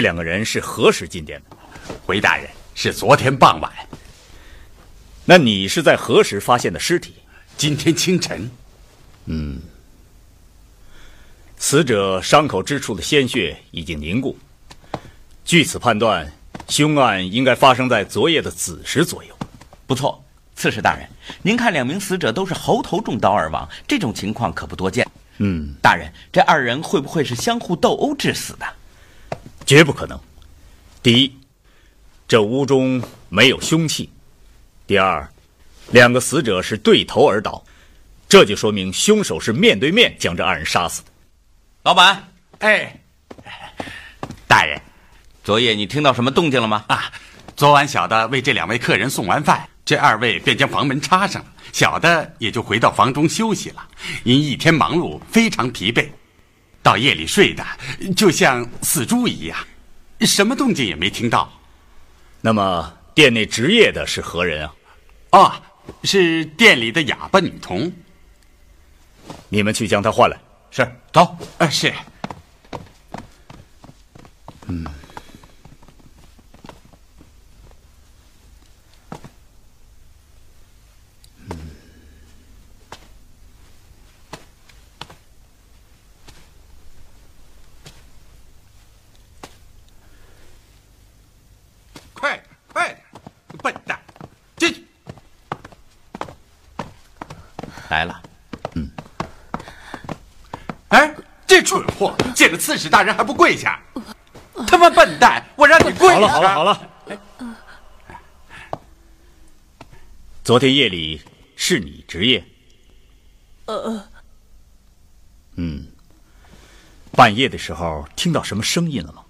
这两个人是何时进店的？回大人，是昨天傍晚。那你是在何时发现的尸体？今天清晨。嗯。死者伤口之处的鲜血已经凝固，据此判断，凶案应该发生在昨夜的子时左右。不错，刺史大人，您看两名死者都是喉头中刀而亡，这种情况可不多见。嗯，大人，这二人会不会是相互斗殴致死的？绝不可能。第一，这屋中没有凶器；第二，两个死者是对头而倒，这就说明凶手是面对面将这二人杀死的。老板，哎，大人，昨夜你听到什么动静了吗？啊，昨晚小的为这两位客人送完饭，这二位便将房门插上了，小的也就回到房中休息了。因一天忙碌，非常疲惫，到夜里睡的就像死猪一样，什么动静也没听到。那么店内值夜的是何人啊？哦，是店里的哑巴女童。你们去将她唤来。是，走。呃，是。嗯。嗯。快点快点，笨蛋，进去。来了。嗯哎，这蠢货见了刺史大人还不跪下！他妈笨蛋，我让你跪好了好了好了。昨天夜里是你值夜？呃。嗯。半夜的时候听到什么声音了吗？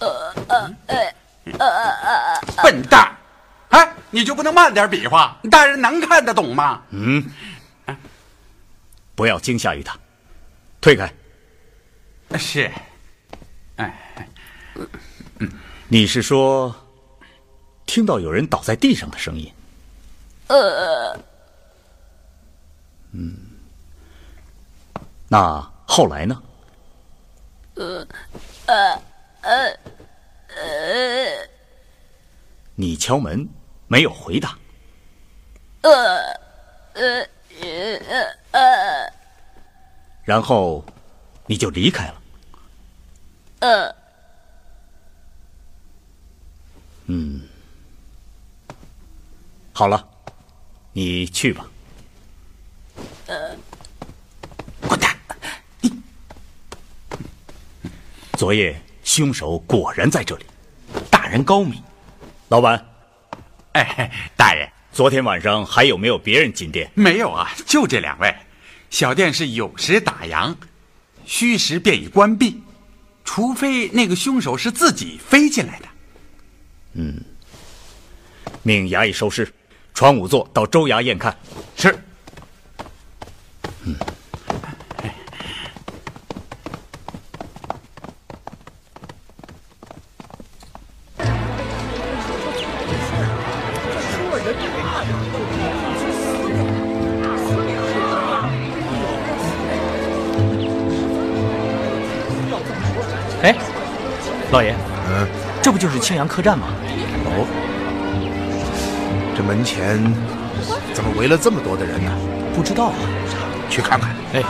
呃呃呃呃呃。笨蛋！哎，你就不能慢点比划？大人能看得懂吗？嗯，不要惊吓于他，退开。是，哎，你是说听到有人倒在地上的声音？呃，嗯，那后来呢？呃，呃，呃，呃，你敲门。没有回答。呃，呃，呃，呃，然后你就离开了。呃，嗯，好了，你去吧。呃，滚蛋！你昨夜凶手果然在这里，大人高明，老板。哎，大人，昨天晚上还有没有别人进店？没有啊，就这两位。小店是有时打烊，虚时便已关闭，除非那个凶手是自己飞进来的。嗯，命衙役收尸，传仵作到州衙验看。是。嗯。老爷，嗯，这不就是青阳客栈吗？哦，这门前怎么围了这么多的人呢？不知道啊。去看看。哎。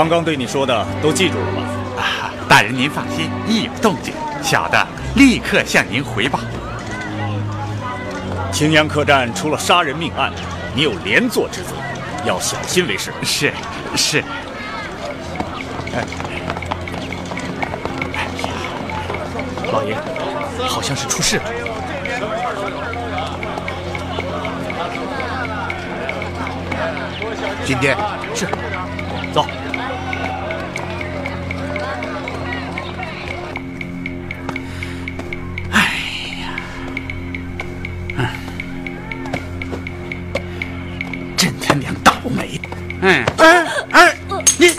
刚刚对你说的都记住了吗？啊，大人您放心，一有动静，小的立刻向您回报。青阳客栈出了杀人命案，你有连坐之责，要小心为是。是，是。哎，老爷，好像是出事了。进店。嗯，哎哎，你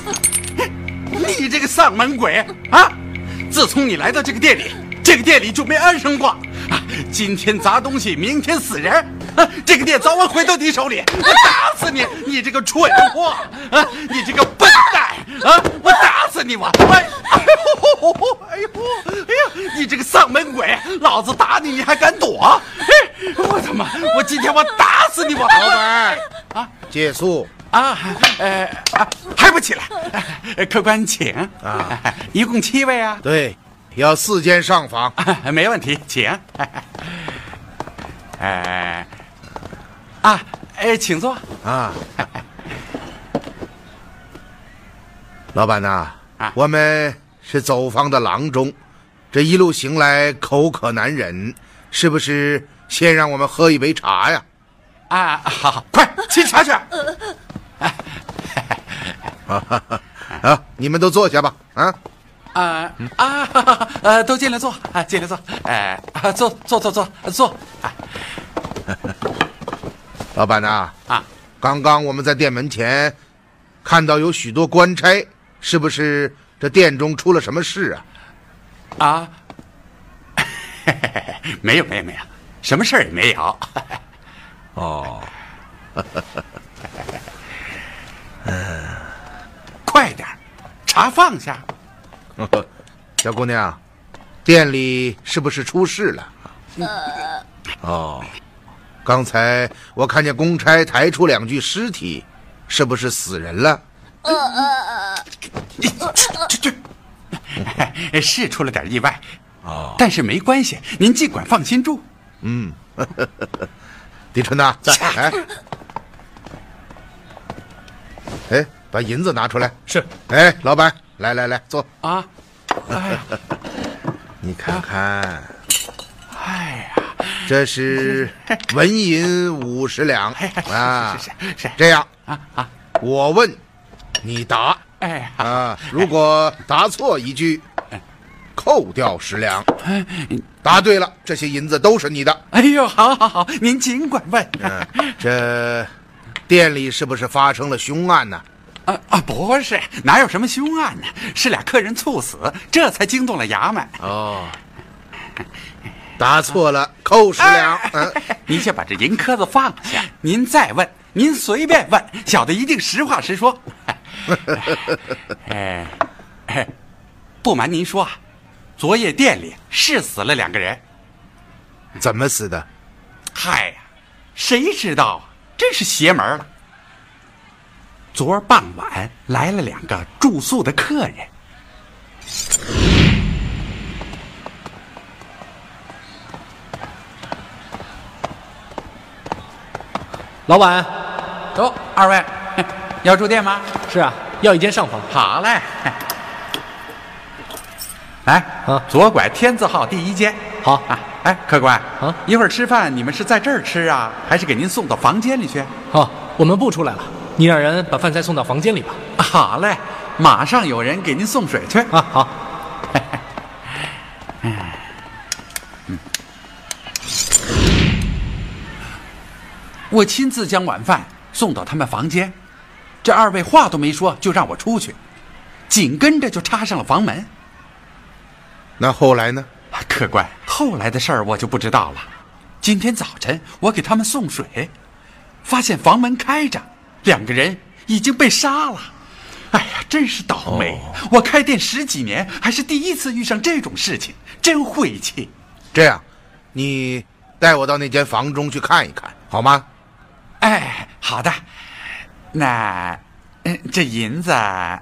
你这个丧门鬼啊！自从你来到这个店里，这个店里就没安生过。啊，今天砸东西，明天死人，啊，这个店早晚回到你手里。我打死你！你这个蠢货！啊，你这个笨蛋！啊，我打死你！我哎，哎呦，哎呦，哎呀，你这个丧门鬼！老子打你，你还敢躲？哎，我他妈，我今天我打死你！我老板啊，借宿。啊，呃，还不起来？客官请啊，一共七位啊？对，要四间上房，没问题，请。哎，啊，哎，请坐啊。老板呐，我们是走访的郎中，这一路行来口渴难忍，是不是先让我们喝一杯茶呀？啊，好，快沏茶去。啊，你们都坐下吧。啊，啊啊，呃，都进来坐，啊，进来坐，哎，坐坐坐坐坐。老板呐，啊，刚刚我们在店门前看到有许多官差，是不是这店中出了什么事啊？啊，没有没有没有，什么事儿也没有。哦。嗯，快点，茶放下。小姑娘，店里是不是出事了？呃，哦，刚才我看见公差抬出两具尸体，是不是死人了？呃呃呃，这这，是出了点意外，哦，但是没关系，您尽管放心住。嗯，狄春呐，在。哎，把银子拿出来。是。哎，老板，来来来，坐。啊。哎。你看看。哎呀，这是 文银五十两啊。是是是。这样啊啊，我问，你答。哎。啊，如果答错一句，扣掉十两。答对了，这些银子都是你的。哎呦，好好好，您尽管问。嗯这。店里是不是发生了凶案呢？啊啊啊，不是，哪有什么凶案呢？是俩客人猝死，这才惊动了衙门。哦，答错了，扣十两。嗯，您先把这银壳子放下，您再问，您随便问，小的一定实话实说。哎，不瞒您说啊，昨夜店里是死了两个人。怎么死的？嗨呀，谁知道啊？真是邪门了！昨儿傍晚来了两个住宿的客人。老板，走，二位 要住店吗？是啊，要一间上房。好嘞，来，啊，左拐天字号第一间。好啊。哎，客官啊，一会儿吃饭你们是在这儿吃啊，还是给您送到房间里去？好，我们不出来了，你让人把饭菜送到房间里吧。好嘞，马上有人给您送水去啊。好。嗯，我亲自将晚饭送到他们房间，这二位话都没说就让我出去，紧跟着就插上了房门。那后来呢？客官。后来的事儿我就不知道了。今天早晨我给他们送水，发现房门开着，两个人已经被杀了。哎呀，真是倒霉！我开店十几年，还是第一次遇上这种事情，真晦气。这样，你带我到那间房中去看一看，好吗？哎，好的。那，嗯，这银子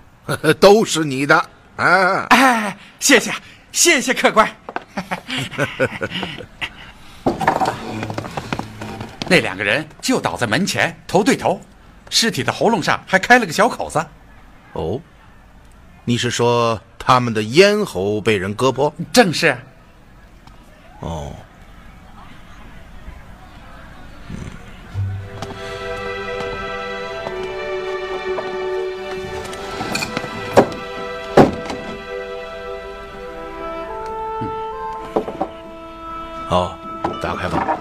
都是你的啊！哎，谢谢，谢谢客官。那两个人就倒在门前，头对头，尸体的喉咙上还开了个小口子。哦，你是说他们的咽喉被人割破？正是。哦。好，打开吧。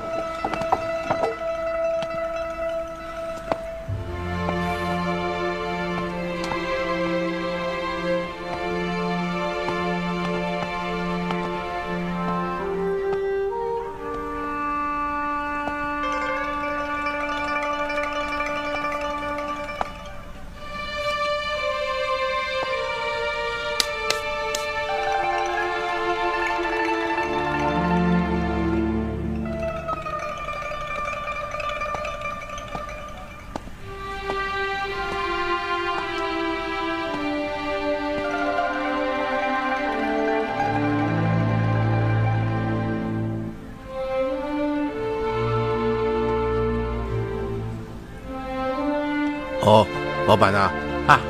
哦，老板呐，啊，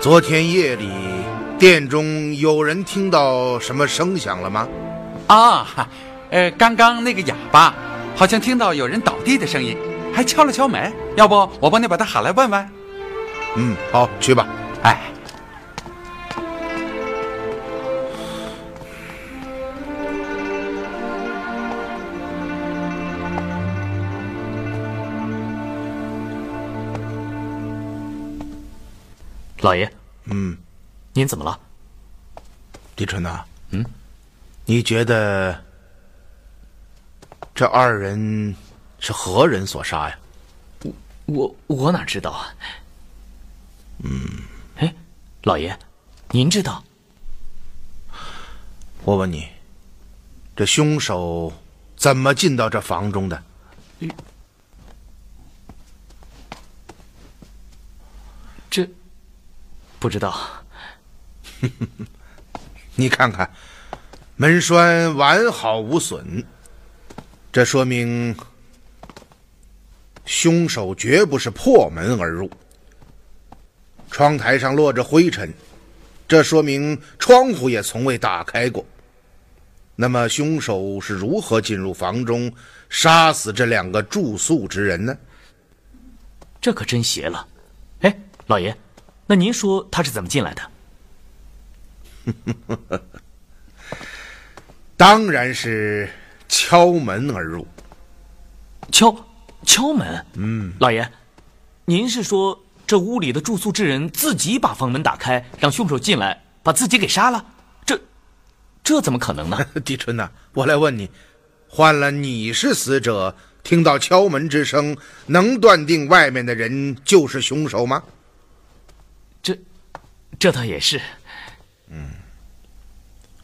昨天夜里店中有人听到什么声响了吗？啊，呃，刚刚那个哑巴好像听到有人倒地的声音，还敲了敲门。要不我帮你把他喊来问问？嗯，好，去吧。老爷，嗯，您怎么了？李春呐，嗯，你觉得这二人是何人所杀呀？我我哪知道啊？嗯，哎，老爷，您知道？我问你，这凶手怎么进到这房中的？不知道。你看看，门栓完好无损，这说明凶手绝不是破门而入。窗台上落着灰尘，这说明窗户也从未打开过。那么，凶手是如何进入房中，杀死这两个住宿之人呢？这可真邪了。哎，老爷，那您说他是怎么进来的？当然是敲门而入。敲敲门？嗯，老爷，您是说这屋里的住宿之人自己把房门打开，让凶手进来，把自己给杀了？这这怎么可能呢？狄春呐、我来问你，换了你是死者，听到敲门之声，能断定外面的人就是凶手吗？这这倒也是。嗯。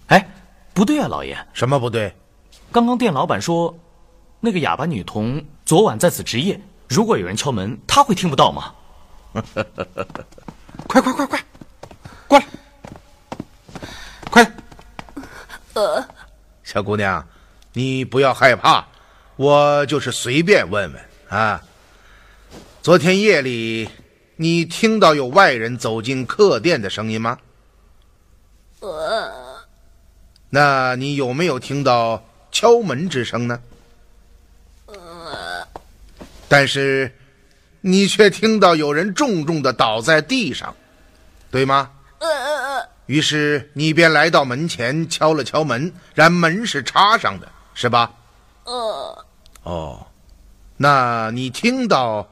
哎，不对啊，老爷，什么不对？刚刚店老板说，那个哑巴女童昨晚在此值夜，如果有人敲门，她会听不到吗？快快快快，过来，快呃！小姑娘，你不要害怕，我就是随便问问啊。昨天夜里，你听到有外人走进客店的声音吗？呃那你有没有听到敲门之声呢？呃但是，你却听到有人重重的倒在地上，对吗？呃于是你便来到门前敲了敲门，然门是插上的，是吧？呃哦，那你听到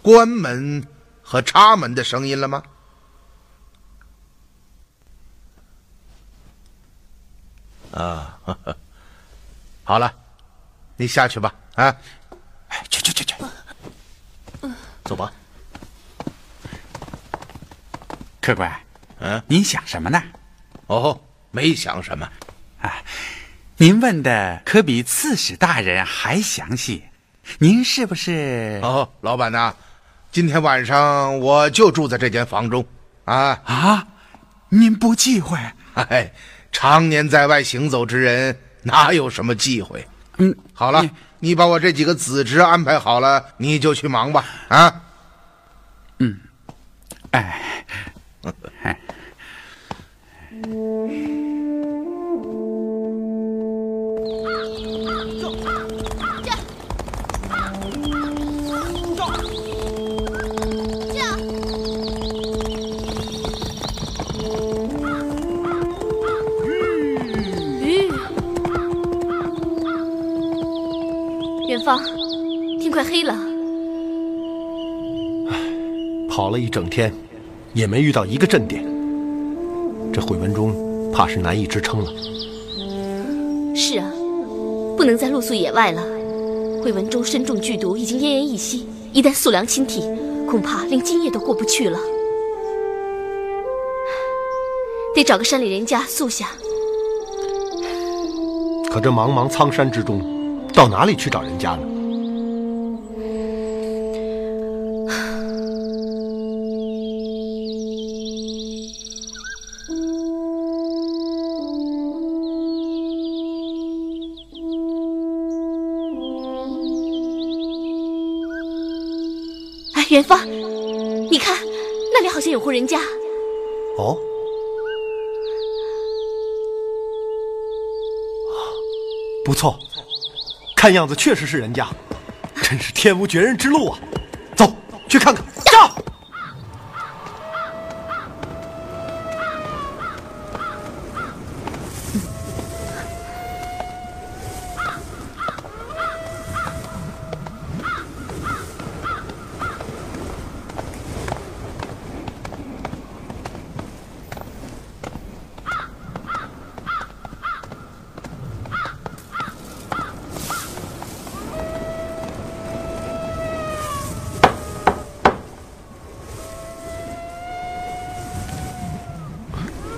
关门和插门的声音了吗？啊，好了，你下去吧。啊，哎，去去去去，走吧。客官，嗯，您想什么呢？哦，没想什么。啊，您问的可比刺史大人还详细。您是不是？哦，老板呐，今天晚上我就住在这间房中。啊啊，您不忌讳？哎，常年在外行走之人哪有什么忌讳？嗯，好了，你把我这几个子侄安排好了，你就去忙吧。啊，嗯，哎。哎。方，天快黑了。跑了一整天。也没遇到一个阵点，这惠文中怕是难以支撑了。是啊，不能再露宿野外了。惠文中身中剧毒，已经奄奄一息，一旦素粮侵体，恐怕连今夜都过不去了。得找个山里人家宿下。可这茫茫苍山之中，到哪里去找人家呢？哎，元芳，你看，那里好像有户人家。哦，不错，看样子确实是人家，真是天无绝人之路啊！走去看看。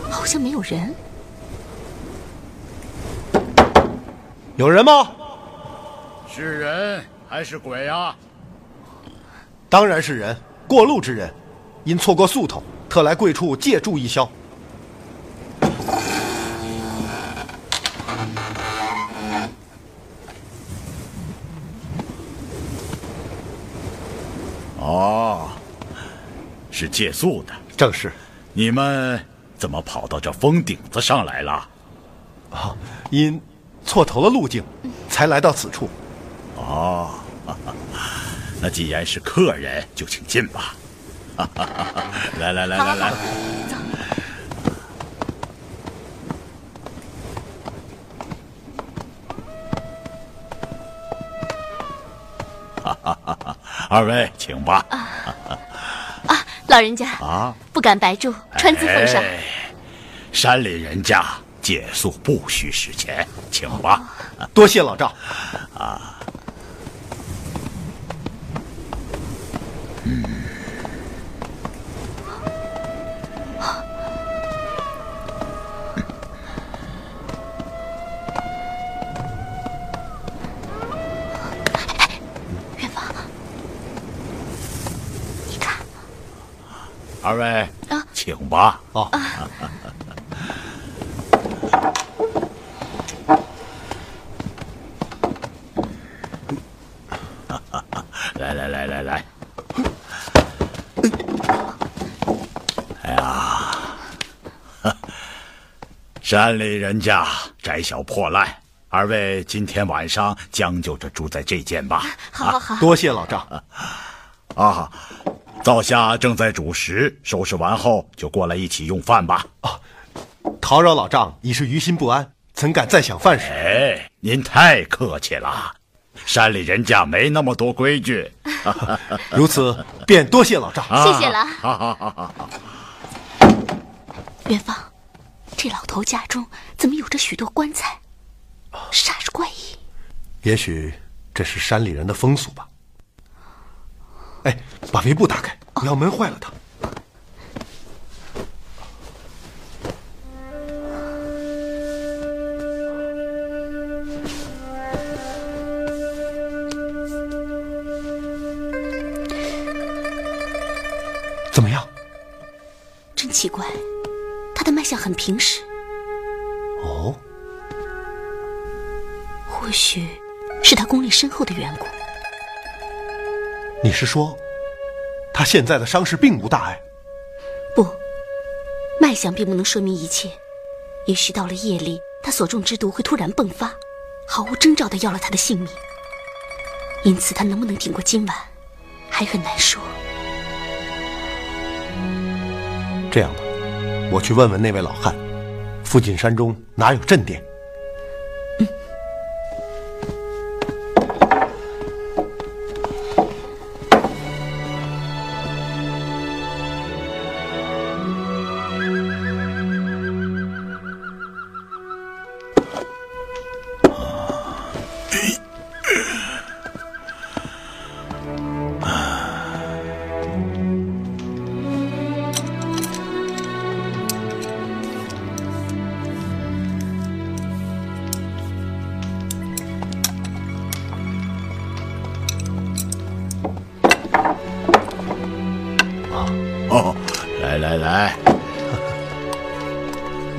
好像没有人，有人吗？是人还是鬼啊？当然是人，过路之人，因错过宿头，特来贵处借住一宵。哦，是借宿的，正是。你们。怎么跑到这峰顶子上来了？啊，因错投了路径，才来到此处。哦，那既然是客人，就请进吧。来来来来来，走。二位请吧。啊老人家啊，不敢白住，穿资奉上。山里人家借宿不需使钱，请吧。多谢老赵。啊，嗯，远方。二位啊，请吧。哦，来来来来来。哎呀，山里人家窄小破烂，二位今天晚上将就着住在这间吧。好好好，多谢老丈。啊。灶下正在煮食，收拾完后就过来一起用饭吧。啊，叨扰老丈已是于心不安，怎敢再想饭食？哎，您太客气了，山里人家没那么多规矩。如此，便多谢老丈。谢谢了。好好好好好。元芳，这老头家中怎么有着许多棺材？煞是怪异。也许这是山里人的风俗吧。哎，把围布打开，不要闷坏了它。怎么样？真奇怪，他的脉象很平实。哦，或许是他功力深厚的缘故。你是说，他现在的伤势并无大碍？不，脉象并不能说明一切。也许到了夜里，他所中之毒会突然迸发，毫无征兆的要了他的性命。因此，他能不能挺过今晚，还很难说。这样吧，我去问问那位老汉，附近山中哪有镇店？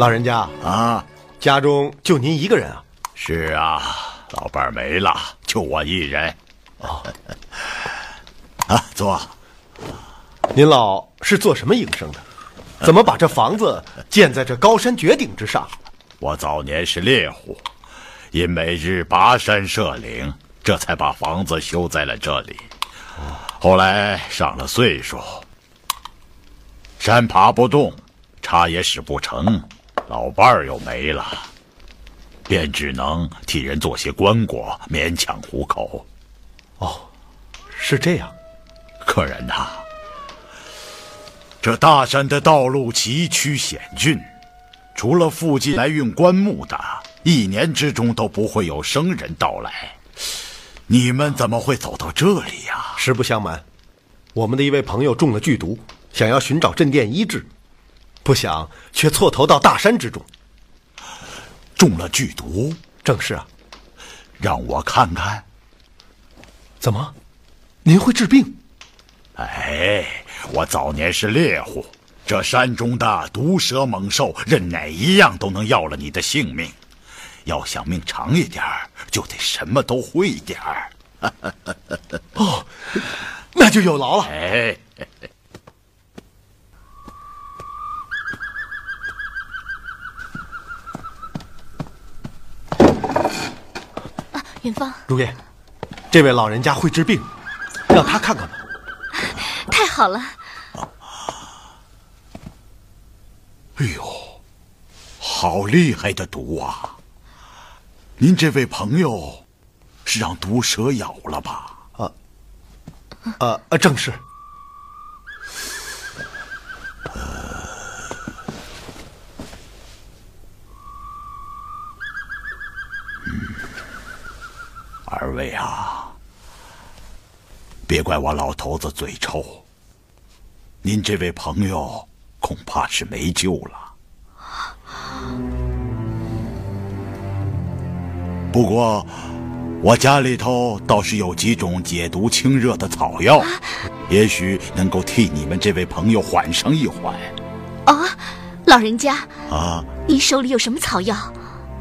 老人家，啊！家中就您一个人啊？是啊，老伴儿没了，就我一人。哦，啊，坐。您老是做什么营生的？怎么把这房子建在这高山绝顶之上？我早年是猎户，因每日跋山涉岭，这才把房子修在了这里。后来上了岁数，山爬不动，茶也使不成，老伴儿又没了，便只能替人做些棺椁，勉强糊口。哦，是这样。可人呐，这大山的道路崎岖险峻，除了附近来运棺木的，一年之中都不会有生人到来。你们怎么会走到这里呀、实不相瞒，我们的一位朋友中了剧毒，想要寻找镇店医治，不想却错投到大山之中。中了剧毒，正是啊，让我看看。怎么？您会治病？哎，我早年是猎户，这山中的毒蛇猛兽，任哪一样都能要了你的性命。要想命长一点儿，就得什么都会一点儿。哦，那就有劳了。哎，啊，元芳，如烟，这位老人家会治病，让他看看吧。太好了！哎呦，好厉害的毒啊！您这位朋友是让毒蛇咬了吧？呃呃，正是。二位啊，我老头子嘴臭，您这位朋友恐怕是没救了。不过，我家里头倒是有几种解毒清热的草药，也许能够替你们这位朋友缓上一缓。哦，老人家，啊，您手里有什么草药？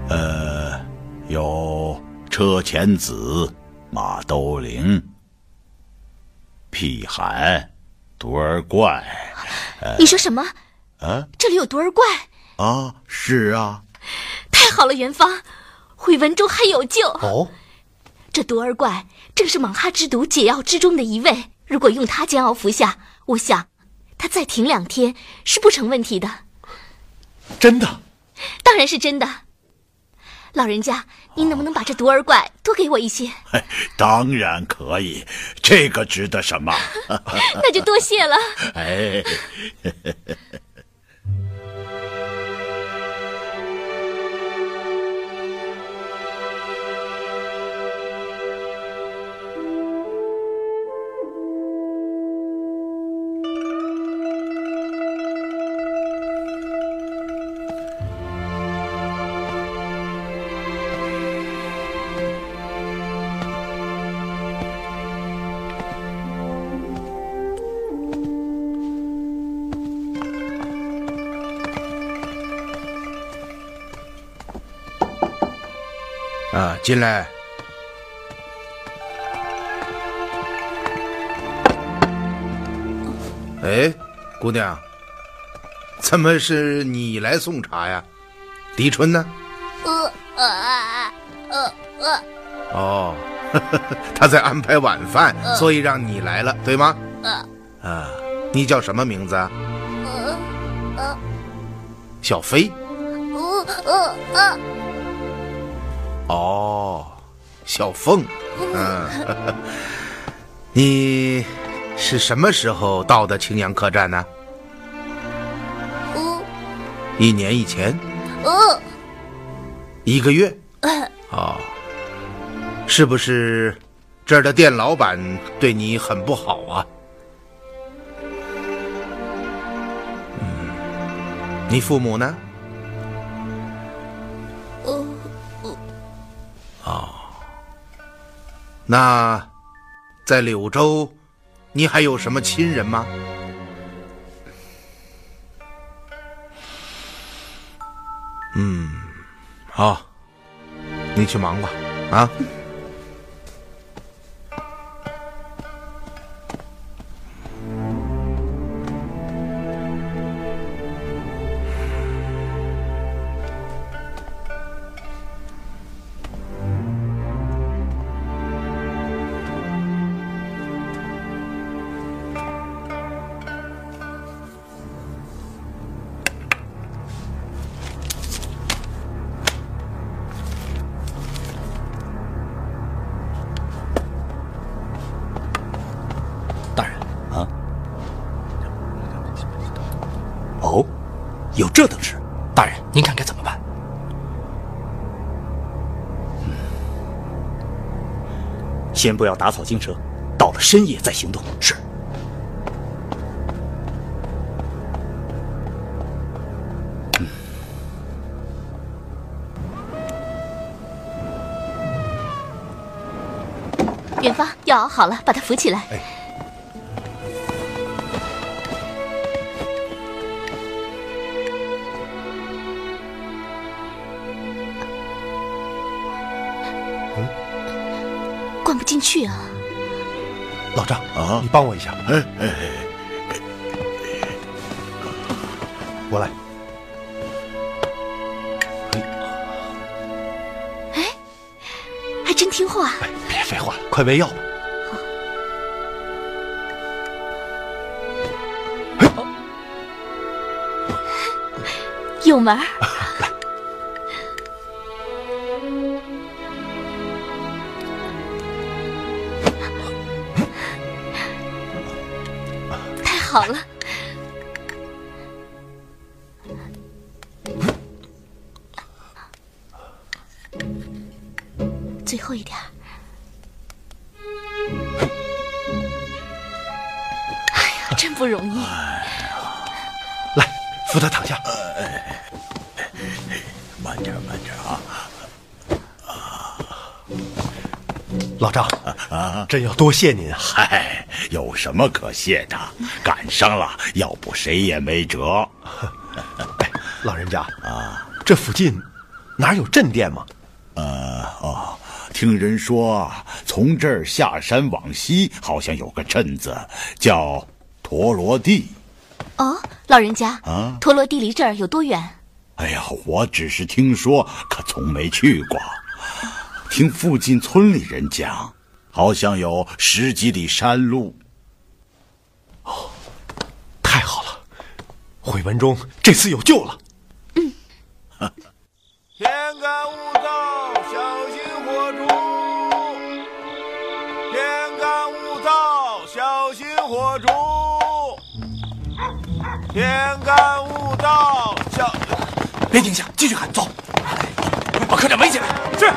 呃，有车前子、马兜铃、辟寒、毒儿怪。你说什么？啊这里有毒儿怪？啊，是啊，太好了，元芳，慧文中还有救。哦，这毒儿怪正是莽哈之毒解药之中的一味，如果用它煎熬服下，我想他再停两天是不成问题的。真的。当然是真的。老人家，您能不能把这毒儿怪多给我一些？当然可以，这个值得什么？那就多谢了。啊，进来。哎，姑娘，怎么是你来送茶呀？狄春呢？呃呃呃呃。哦，他在安排晚饭，所以让你来了，对吗？呃。啊，你叫什么名字啊？呃呃。小飞。呃呃呃。哦，小凤。嗯，你是什么时候到的青阳客栈呢？嗯。一年以前。呃。一个月。哦。是不是这儿的店老板对你很不好啊？嗯，你父母呢？那在柳州，你还有什么亲人吗？嗯，好，你去忙吧，啊。这等事，大人，您看该怎么办？先不要打草惊蛇，到了深夜再行动。是。远方，药熬好了，把他扶起来。灌啊，你帮我一下。哎哎哎，我来。哎，还真听话。哎，别废话了，快喂药吧。有门儿。好了，最后一点。哎呀，真不容易。来，扶他躺下。慢点，慢点啊！老张，真要多谢您啊！嗨，有什么可谢的？赶上了，要不谁也没辙。哎，老人家啊，这附近哪有镇店吗？呃，哦，听人说从这儿下山往西，好像有个镇子叫陀罗地。哦，老人家啊，陀罗地离这儿有多远？哎呀，我只是听说，可从没去过。听附近村里人讲，好像有十几里山路。哦，太好了，悔文中这次有救了。嗯。天干物燥，小心火烛。天干物燥，小心火烛。天干物燥，小。别停下，继续喊，走，把客栈围起来。是。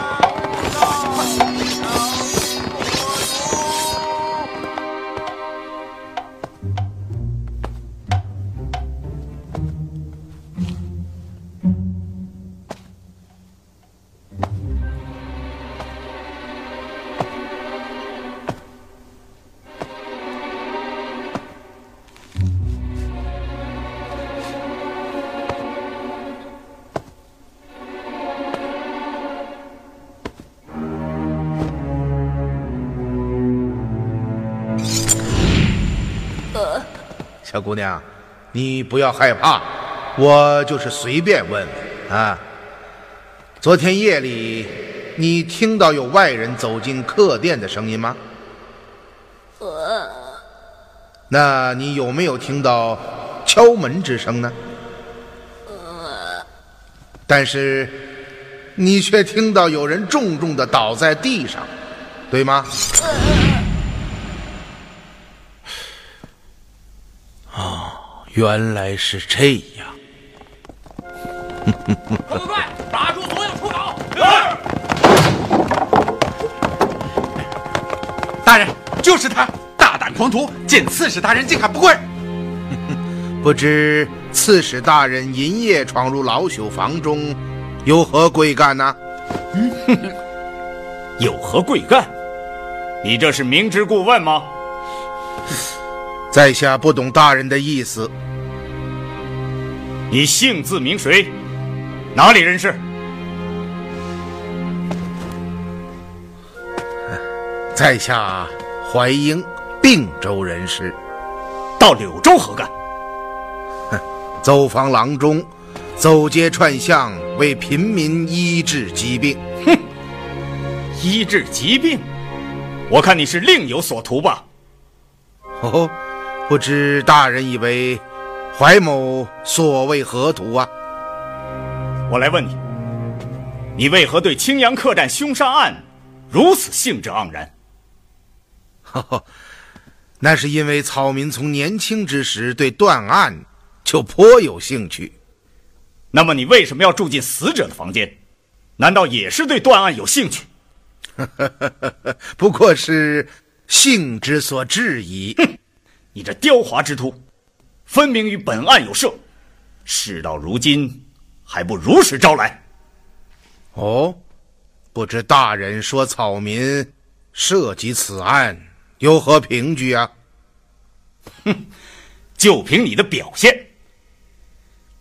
小姑娘，你不要害怕，我就是随便问问啊。昨天夜里，你听到有外人走进客店的声音吗？呃，那你有没有听到敲门之声呢？呃，但是你却听到有人重重的倒在地上，对吗？哦，原来是这样。快快快，打住所有出口！大人，就是他，大胆狂徒，见刺史大人竟敢不跪！不知刺史大人银夜闯入老朽房中，有何贵干呢？有何贵干？你这是明知故问吗？在下不懂大人的意思。你姓字名谁？哪里人士？在下淮阴并州人士，到柳州何干？走访郎中，走街串巷，为贫民医治疾病。哼，医治疾病？我看你是另有所图吧？哦，不知大人以为怀某所谓何图啊？我来问你，你为何对青阳客栈凶杀案如此兴致盎然？呵呵，那是因为草民从年轻之时对断案就颇有兴趣。那么你为什么要住进死者的房间？难道也是对断案有兴趣？不过是性之所至矣。哼，你这刁滑之徒，分明与本案有涉。事到如今，还不如实招来？哦，不知大人说草民涉及此案，有何凭据啊？哼，就凭你的表现。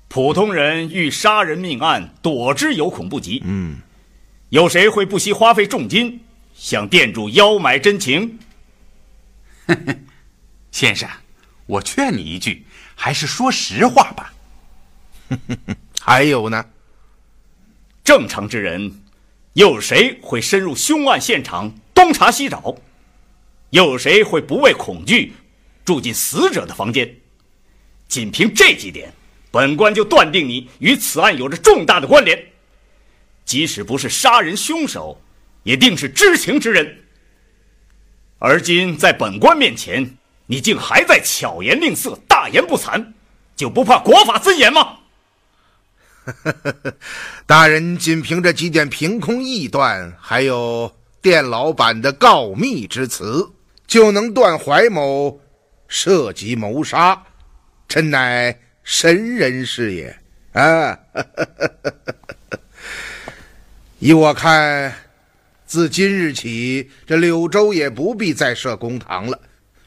普通人遇杀人命案，躲之有恐不及。嗯，有谁会不惜花费重金向店主邀买真情？先生，我劝你一句，还是说实话吧。还有呢？正常之人，又有谁会深入凶案现场东查西找？又有谁会不畏恐惧住进死者的房间？仅凭这几点，本官就断定你与此案有着重大的关联。即使不是杀人凶手，也定是知情之人。而今在本官面前，你竟还在巧言令色、大言不惭，就不怕国法森严吗？大人仅凭这几点凭空臆断，还有店老板的告密之词，就能断怀某涉及谋杀，真乃神人是也啊！依我看，自今日起，这柳州也不必再设公堂了。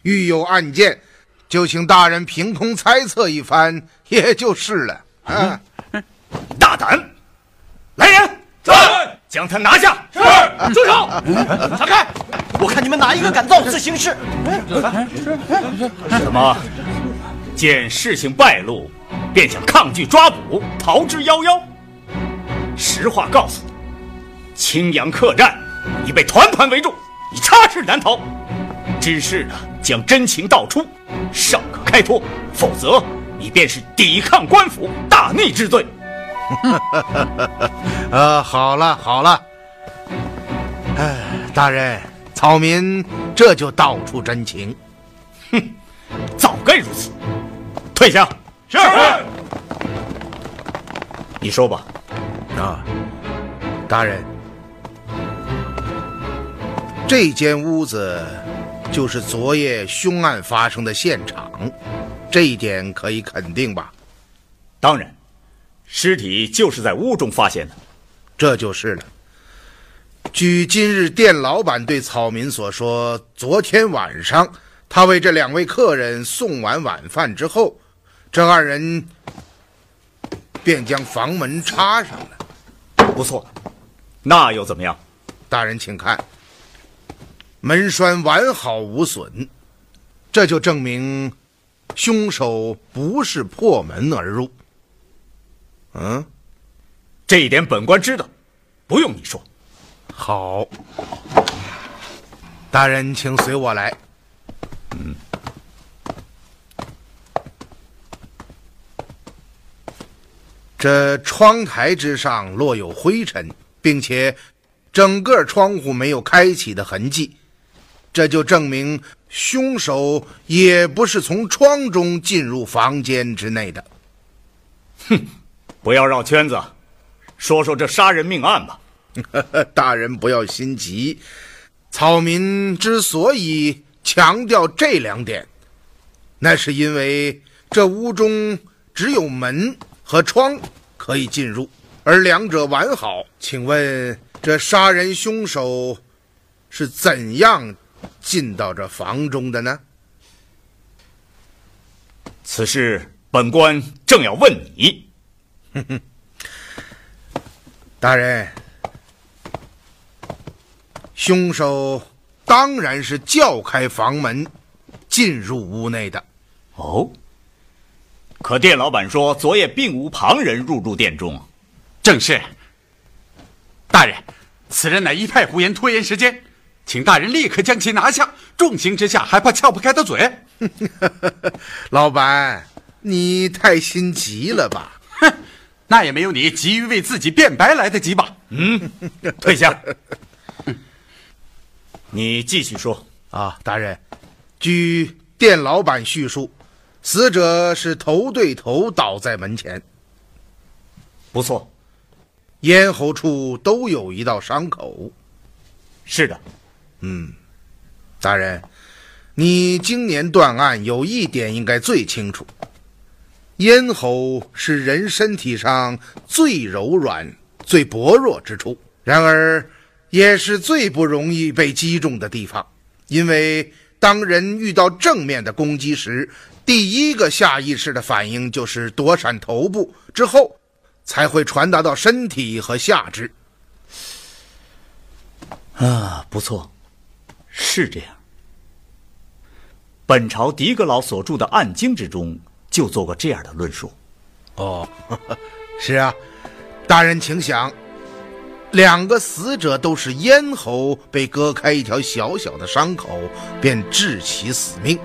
遇有案件，就请大人凭空猜测一番，也就是了啊。大胆！来人，在，将他拿下。是，住手！闪开！我看你们哪一个敢造次行事？什么？见事情败露，便想抗拒抓捕，逃之夭夭？实话告诉你，青阳客栈已被团团围住，你插翅难逃。只是呢，将真情道出，尚可开脱；否则，你便是抵抗官府，大逆之罪。呃，好了好了，哎，大人，草民这就道出真情。哼，早该如此。退下。是。你说吧。啊，大人，这间屋子就是昨夜凶案发生的现场，这一点可以肯定吧？当然。尸体就是在屋中发现的，这就是了。据今日店老板对草民所说，昨天晚上他为这两位客人送完晚饭之后，这二人便将房门插上了。不错，那又怎么样？大人请看，门栓完好无损，这就证明凶手不是破门而入。嗯，这一点本官知道，不用你说。好，大人，请随我来。嗯。这窗台之上落有灰尘，并且整个窗户没有开启的痕迹，这就证明凶手也不是从窗中进入房间之内的。哼，不要绕圈子，说说这杀人命案吧。大人不要心急，草民之所以强调这两点，那是因为这屋中只有门。和窗可以进入，而两者完好。请问这杀人凶手是怎样进到这房中的呢？此事本官正要问你。哼哼，大人，凶手当然是叫开房门进入屋内的。哦。可店老板说，昨夜并无旁人入住店中。正是。大人，此人乃一派胡言，拖延时间，请大人立刻将其拿下。重刑之下，还怕撬不开的嘴？老板，你太心急了吧？哼，那也没有你急于为自己辩白来得及吧？嗯，退下。你继续说啊，大人，据店老板叙述。死者是头对头倒在门前。不错，咽喉处都有一道伤口。是的，嗯，大人，你今年断案有一点应该最清楚：咽喉是人身体上最柔软、最薄弱之处，然而也是最不容易被击中的地方，因为当人遇到正面的攻击时。第一个下意识的反应就是躲闪头部，之后才会传达到身体和下肢。啊，不错，是这样。本朝狄格老所著的《暗经》之中就做过这样的论述。哦，是啊，大人请想，两个死者都是咽喉被割开一条小小的伤口，便致其死命。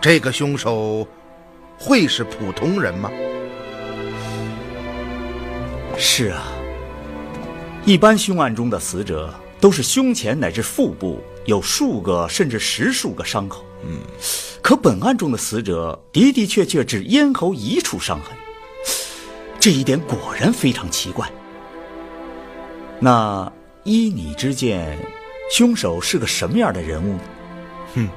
这个凶手会是普通人吗？是啊，一般凶案中的死者都是胸前乃至腹部有数个甚至十数个伤口。嗯，可本案中的死者的的确确只咽喉一处伤痕，这一点果然非常奇怪。那依你之见，凶手是个什么样的人物呢？哼，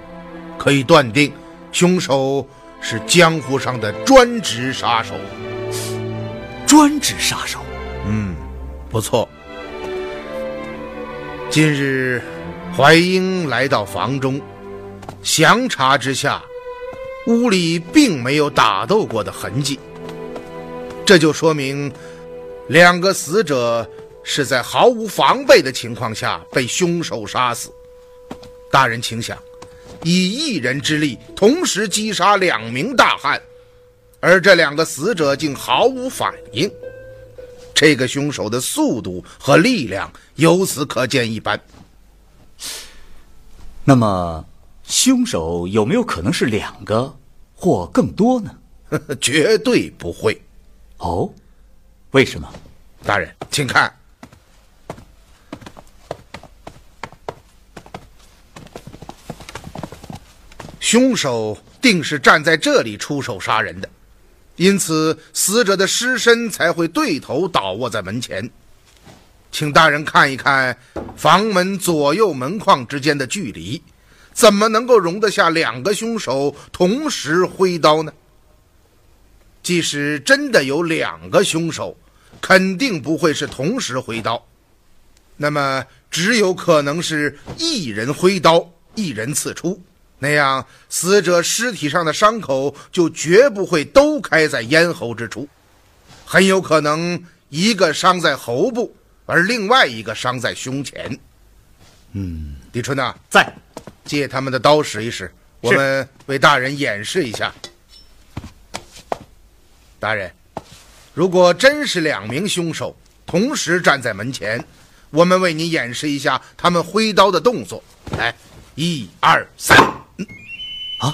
可以断定。凶手是江湖上的专职杀手。专职杀手，嗯，不错。近日，怀英来到房中，详查之下，屋里并没有打斗过的痕迹。这就说明，两个死者是在毫无防备的情况下被凶手杀死。大人，请想。以一人之力同时击杀两名大汉，而这两个死者竟毫无反应，这个凶手的速度和力量由此可见一斑。那么，凶手有没有可能是两个或更多呢？绝对不会。哦，为什么？大人，请看。凶手定是站在这里出手杀人的，因此死者的尸身才会对头倒卧在门前。请大人看一看房门左右门框之间的距离，怎么能够容得下两个凶手同时挥刀呢？即使真的有两个凶手，肯定不会是同时挥刀，那么只有可能是一人挥刀，一人刺出。那样，死者尸体上的伤口就绝不会都开在咽喉之处，很有可能一个伤在喉部，而另外一个伤在胸前。嗯，李春呐，在，借他们的刀使一使。我们为大人演示一下。大人，如果真是两名凶手同时站在门前，我们为您演示一下他们挥刀的动作。来，一二三，啊！